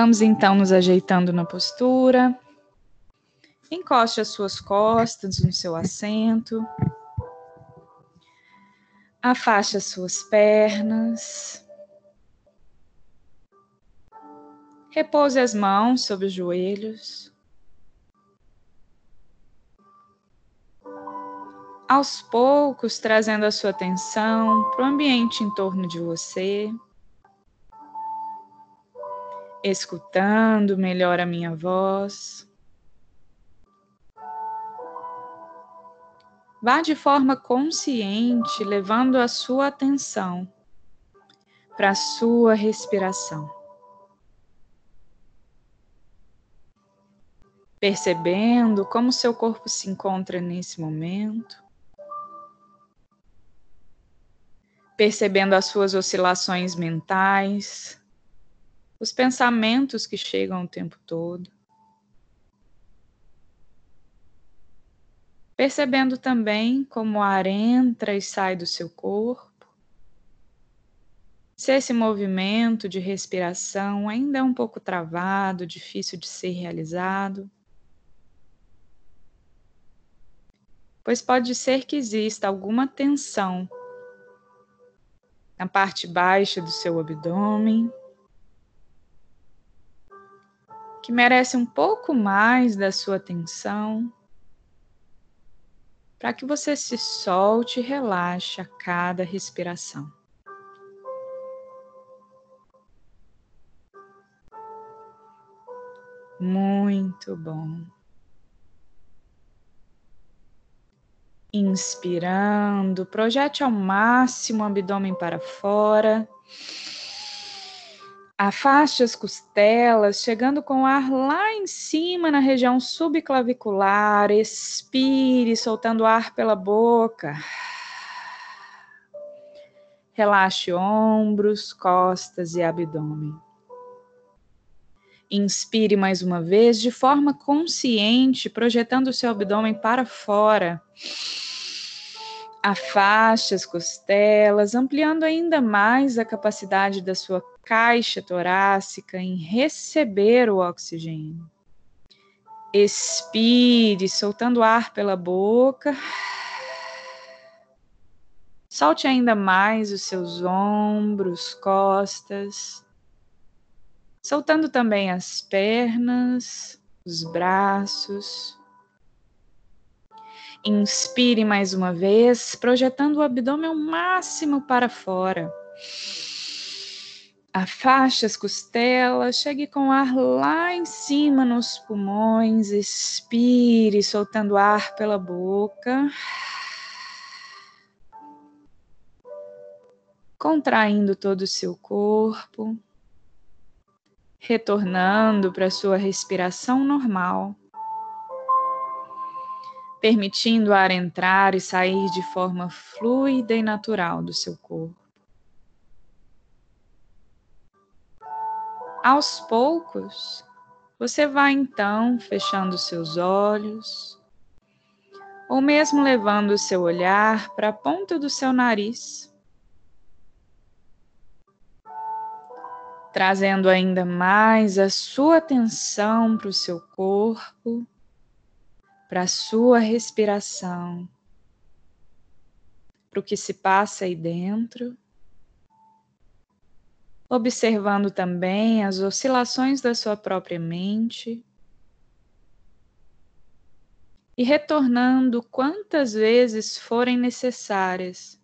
Vamos então nos ajeitando na postura. Encoste as suas costas no seu assento. Afaste as suas pernas. Repouse as mãos sobre os joelhos. Aos poucos, trazendo a sua atenção para o ambiente em torno de você, escutando melhor a minha voz. Vá de forma consciente, levando a sua atenção para a sua respiração. Percebendo como seu corpo se encontra nesse momento. Percebendo as suas oscilações mentais, os pensamentos que chegam o tempo todo. percebendo também como o ar entra e sai do seu corpo. Se esse movimento de respiração ainda é um pouco travado, difícil de ser realizado, pois pode ser que exista alguma tensão na parte baixa do seu abdômen, que merece um pouco mais da sua atenção para que você se solte e relaxe a cada respiração. Muito bom. Inspirando, projete ao máximo o abdômen para fora. Afaste as costelas, chegando com o ar lá em cima na região subclavicular. Expire, soltando ar pela boca. Relaxe ombros, costas e abdômen. Inspire mais uma vez de forma consciente, projetando o seu abdômen para fora. Afaste as costelas, ampliando ainda mais a capacidade da sua caixa torácica em receber o oxigênio. Expire, soltando ar pela boca. Solte ainda mais os seus ombros, costas, soltando também as pernas, os braços. Inspire mais uma vez, projetando o abdômen ao máximo para fora. Afaste as costelas, chegue com ar lá em cima nos pulmões, expire, soltando ar pela boca. Contraindo todo o seu corpo, retornando para sua respiração normal permitindo o ar entrar e sair de forma fluida e natural do seu corpo. Aos poucos, você vai então fechando seus olhos, ou mesmo levando o seu olhar para a ponta do seu nariz, trazendo ainda mais a sua atenção para o seu corpo para a sua respiração, para o que se passa aí dentro, observando também as oscilações da sua própria mente e retornando quantas vezes forem necessárias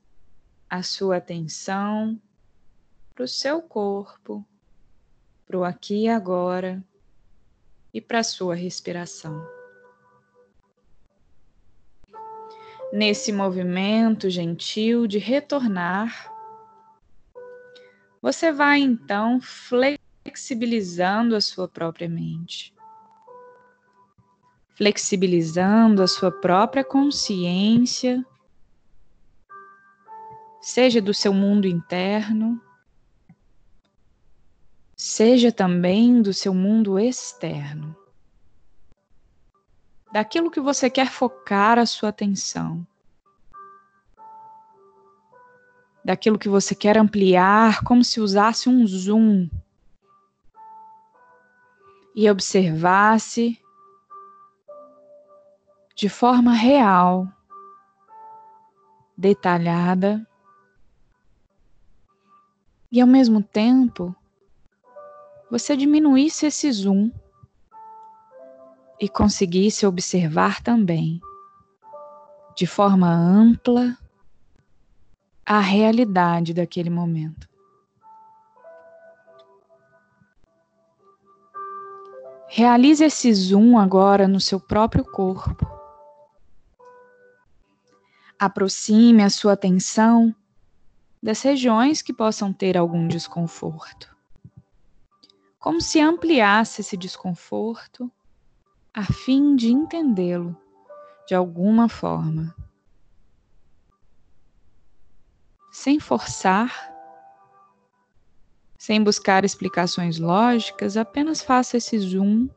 a sua atenção para o seu corpo, para o aqui e agora e para a sua respiração. Nesse movimento gentil de retornar, você vai então flexibilizando a sua própria mente, flexibilizando a sua própria consciência, seja do seu mundo interno, seja também do seu mundo externo. Daquilo que você quer focar a sua atenção, daquilo que você quer ampliar, como se usasse um zoom. e observasse de forma real, detalhada e ao mesmo tempo você diminuísse esse zoom e conseguisse observar também de forma ampla a realidade daquele momento. Realize esse zoom agora no seu próprio corpo. Aproxime a sua atenção das regiões que possam ter algum desconforto. Como se ampliasse esse desconforto a fim de entendê-lo de alguma forma. Sem forçar, sem buscar explicações lógicas, apenas faça esse zoom,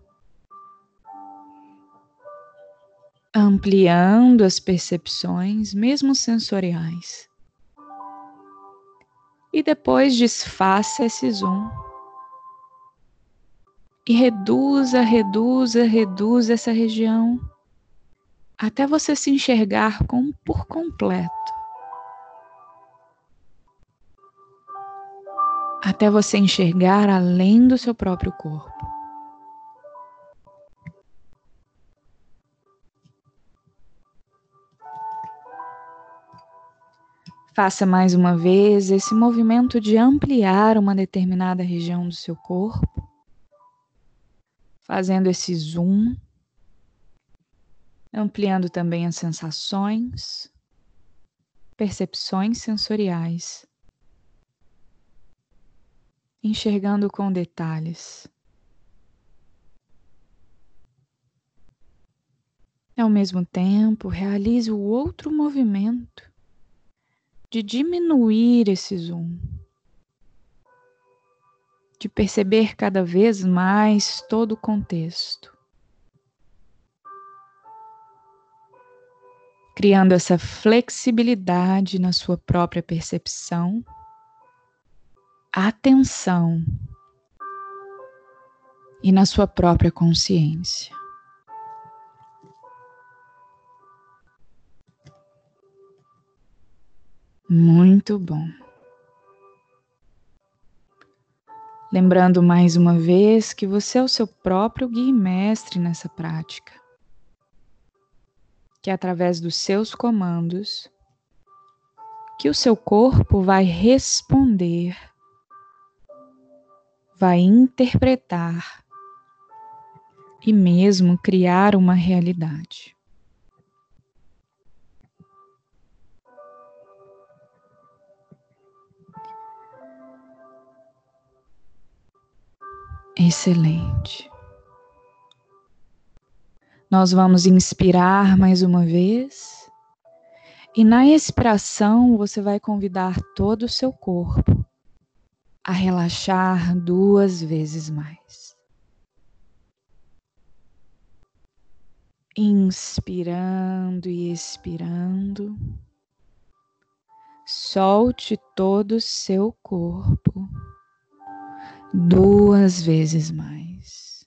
ampliando as percepções, mesmo sensoriais. E depois desfaça esse zoom. E reduza, reduza, reduza essa região até você se enxergar com, por completo. Até você enxergar além do seu próprio corpo. Faça mais uma vez esse movimento de ampliar uma determinada região do seu corpo, fazendo esse zoom, ampliando também as sensações, percepções sensoriais enxergando com detalhes. Ao mesmo tempo, realize o outro movimento de diminuir esse zoom, de perceber cada vez mais todo o contexto, criando essa flexibilidade na sua própria percepção atenção e na sua própria consciência. Muito bom. Lembrando mais uma vez que você é o seu próprio guia mestre nessa prática. Que é através dos seus comandos que o seu corpo vai responder vai interpretar e mesmo criar uma realidade. Excelente. Nós vamos inspirar mais uma vez. E na expiração, você vai convidar todo o seu corpo a relaxar duas vezes mais. Inspirando e expirando, solte todo o seu corpo duas vezes mais.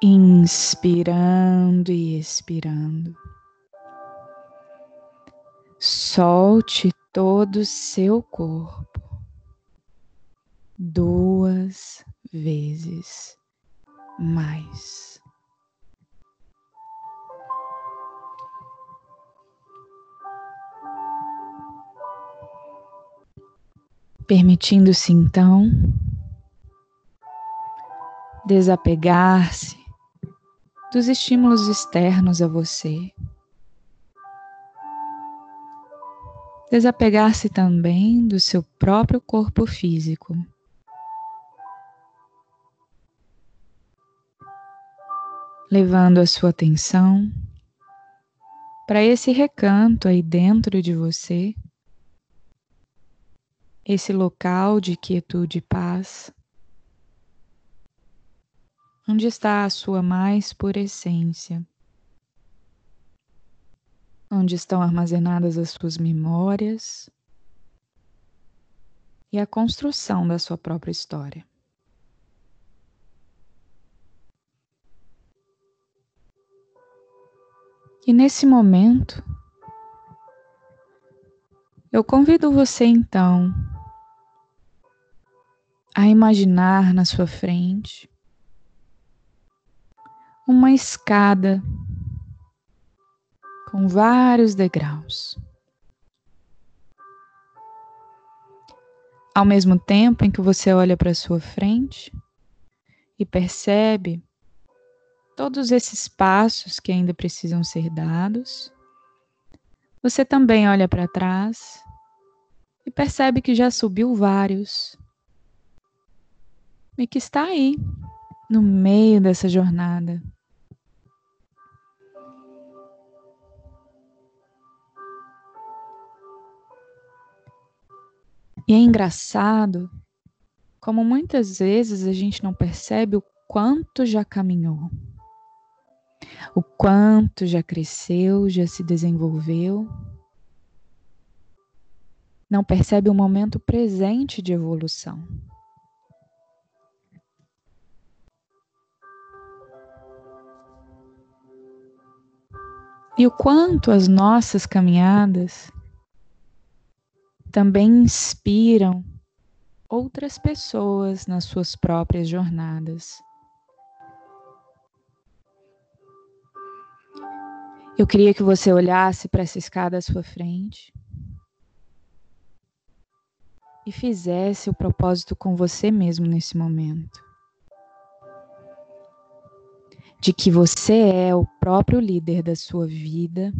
Inspirando e expirando. Solte todo o seu corpo duas vezes mais. Permitindo-se então desapegar-se dos estímulos externos a você. Desapegar-se também do seu próprio corpo físico. Levando a sua atenção para esse recanto aí dentro de você, esse local de quietude e paz, onde está a sua mais pura essência onde estão armazenadas as suas memórias e a construção da sua própria história. E nesse momento, eu convido você então a imaginar na sua frente uma escada com vários degraus. Ao mesmo tempo em que você olha para sua frente e percebe todos esses passos que ainda precisam ser dados, você também olha para trás e percebe que já subiu vários e que está aí, no meio dessa jornada. E é engraçado como muitas vezes a gente não percebe o quanto já caminhou, o quanto já cresceu, já se desenvolveu não percebe o momento presente de evolução. E o quanto as nossas caminhadas também inspiram outras pessoas nas suas próprias jornadas. Eu queria que você olhasse para essa escada à sua frente e fizesse o propósito com você mesmo nesse momento. De que você é o próprio líder da sua vida,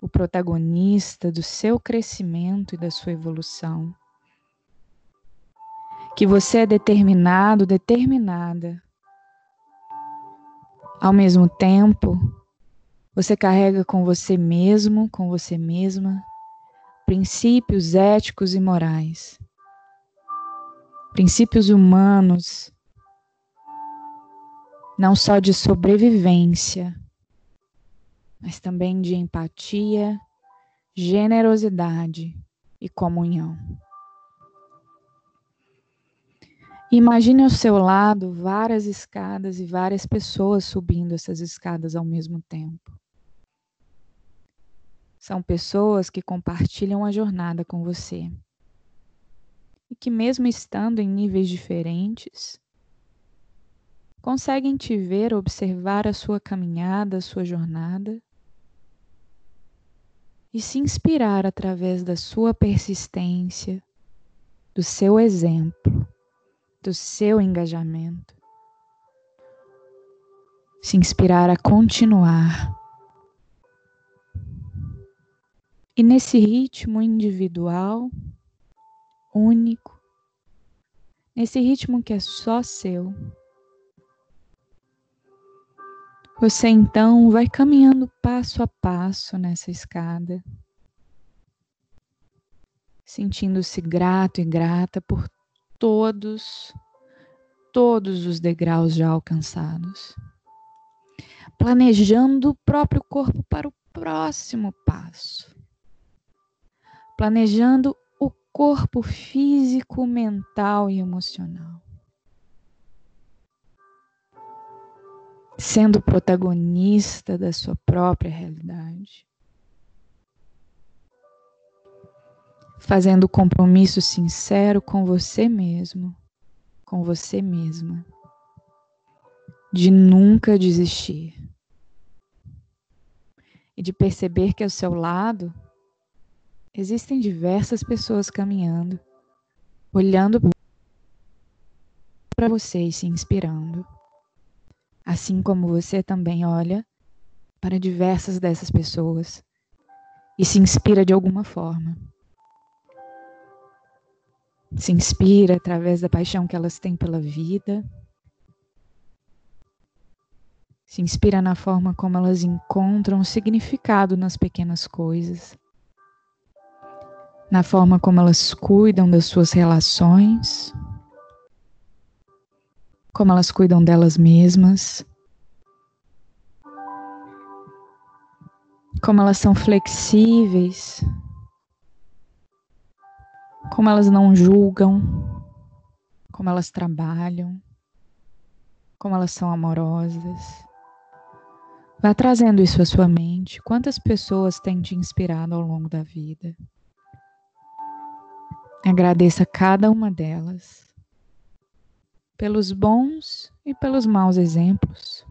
o protagonista do seu crescimento e da sua evolução. Que você é determinado, determinada. Ao mesmo tempo, você carrega com você mesmo, com você mesma, princípios éticos e morais, princípios humanos, não só de sobrevivência, mas também de empatia, generosidade e comunhão. Imagine ao seu lado várias escadas e várias pessoas subindo essas escadas ao mesmo tempo. São pessoas que compartilham a jornada com você. E que, mesmo estando em níveis diferentes, conseguem te ver observar a sua caminhada, a sua jornada e se inspirar através da sua persistência, do seu exemplo, do seu engajamento. Se inspirar a continuar E nesse ritmo individual, único, nesse ritmo que é só seu, você então vai caminhando passo a passo nessa escada, sentindo-se grato e grata por todos, todos os degraus já alcançados, planejando o próprio corpo para o próximo passo planejando o corpo físico, mental e emocional. Sendo protagonista da sua própria realidade. Fazendo compromisso sincero com você mesmo, com você mesma, de nunca desistir e de perceber que ao seu lado Existem diversas pessoas caminhando, olhando para você e se inspirando. Assim como você também olha para diversas dessas pessoas e se inspira de alguma forma. Se inspira através da paixão que elas têm pela vida. Se inspira na forma como elas encontram significado nas pequenas coisas na forma como elas cuidam das suas relações, como elas cuidam delas mesmas, como elas são flexíveis, como elas não julgam, como elas trabalham, como elas são amorosas, Vá trazendo isso à sua mente. Quantas pessoas têm te inspirado ao longo da vida? Agradeça cada uma delas, pelos bons e pelos maus exemplos.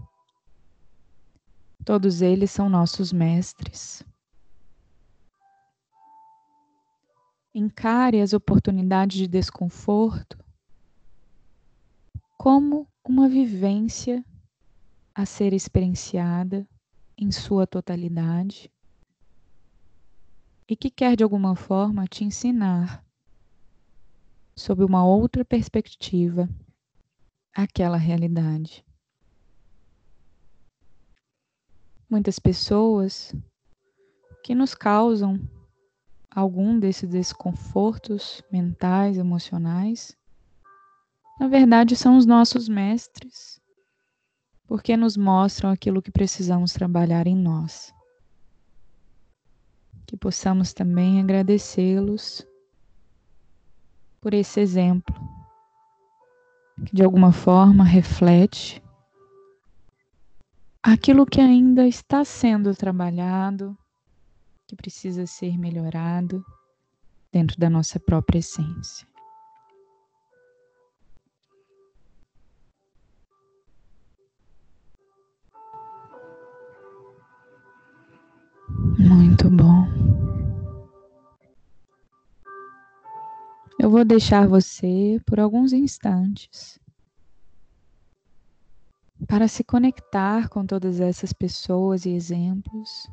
Todos eles são nossos mestres. Encare as oportunidades de desconforto como uma vivência a ser experienciada em sua totalidade e que quer de alguma forma te ensinar sob uma outra perspectiva aquela realidade. Muitas pessoas que nos causam algum desses desconfortos mentais, emocionais, na verdade são os nossos mestres, porque nos mostram aquilo que precisamos trabalhar em nós. Que possamos também agradecê-los por esse exemplo, que de alguma forma reflete aquilo que ainda está sendo trabalhado, que precisa ser melhorado dentro da nossa própria essência. Muito bom. Eu vou deixar você por alguns instantes para se conectar com todas essas pessoas e exemplos,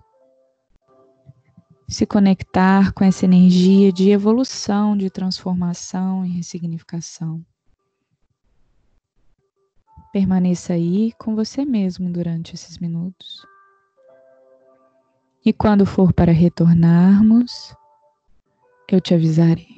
se conectar com essa energia de evolução, de transformação e ressignificação. Permaneça aí com você mesmo durante esses minutos. E quando for para retornarmos, eu te avisarei.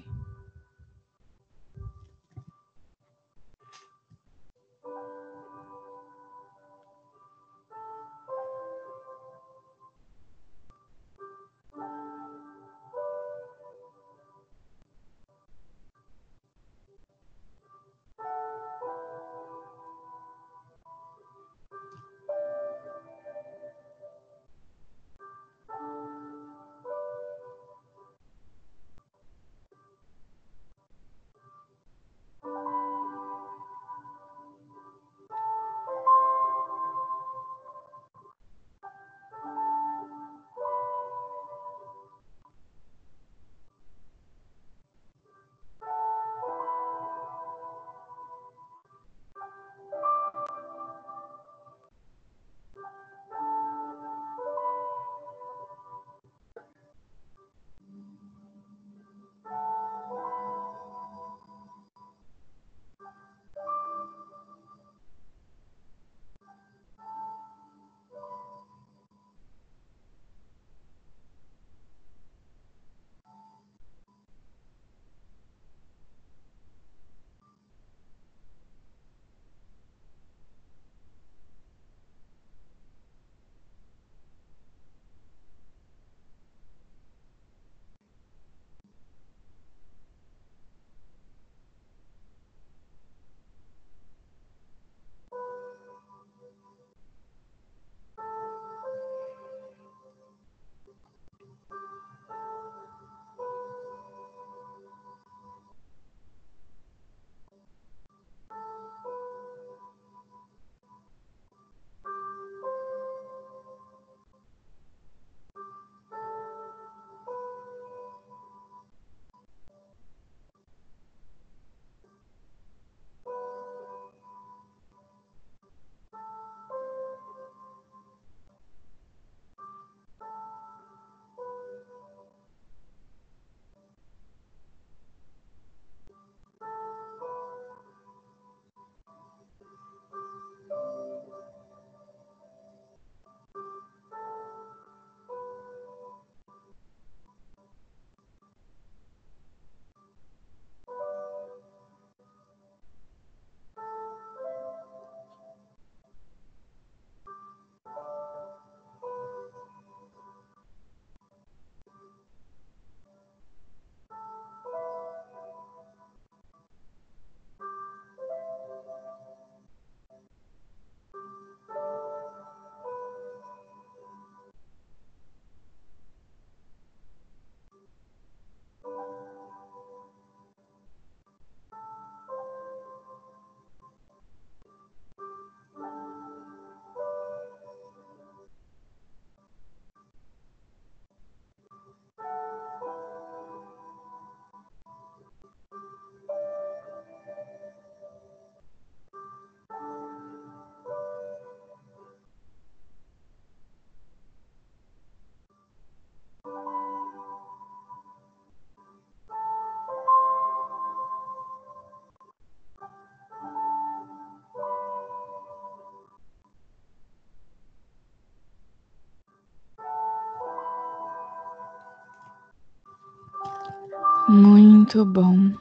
Muito bom.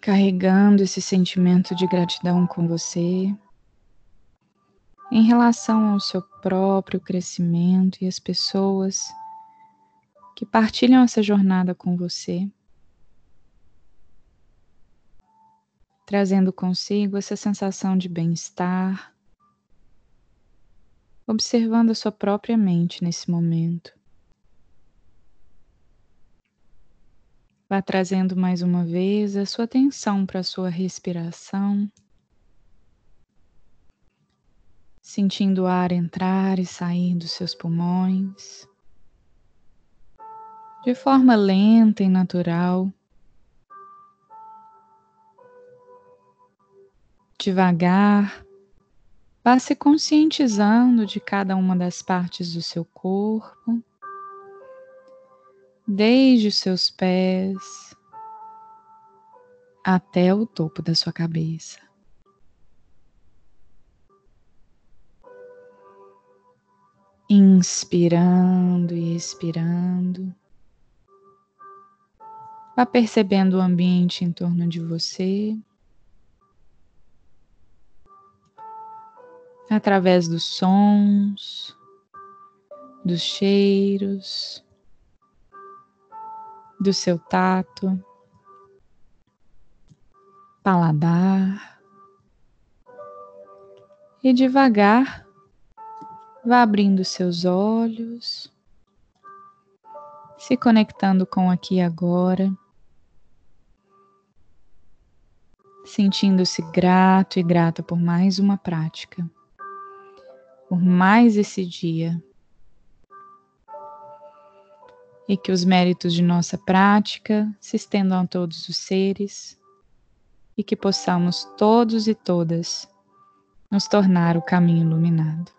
Carregando esse sentimento de gratidão com você em relação ao seu próprio crescimento e as pessoas que partilham essa jornada com você, trazendo consigo essa sensação de bem-estar, observando a sua própria mente nesse momento. Vá trazendo mais uma vez a sua atenção para a sua respiração, sentindo o ar entrar e sair dos seus pulmões, de forma lenta e natural. Devagar, Vá se conscientizando de cada uma das partes do seu corpo, desde os seus pés até o topo da sua cabeça. Inspirando e expirando. Vá percebendo o ambiente em torno de você. Através dos sons, dos cheiros, do seu tato, paladar. E devagar vá abrindo seus olhos, se conectando com aqui e agora, sentindo-se grato e grata por mais uma prática por mais esse dia. E que os méritos de nossa prática se estendam a todos os seres e que possamos todos e todas nos tornar o caminho iluminado.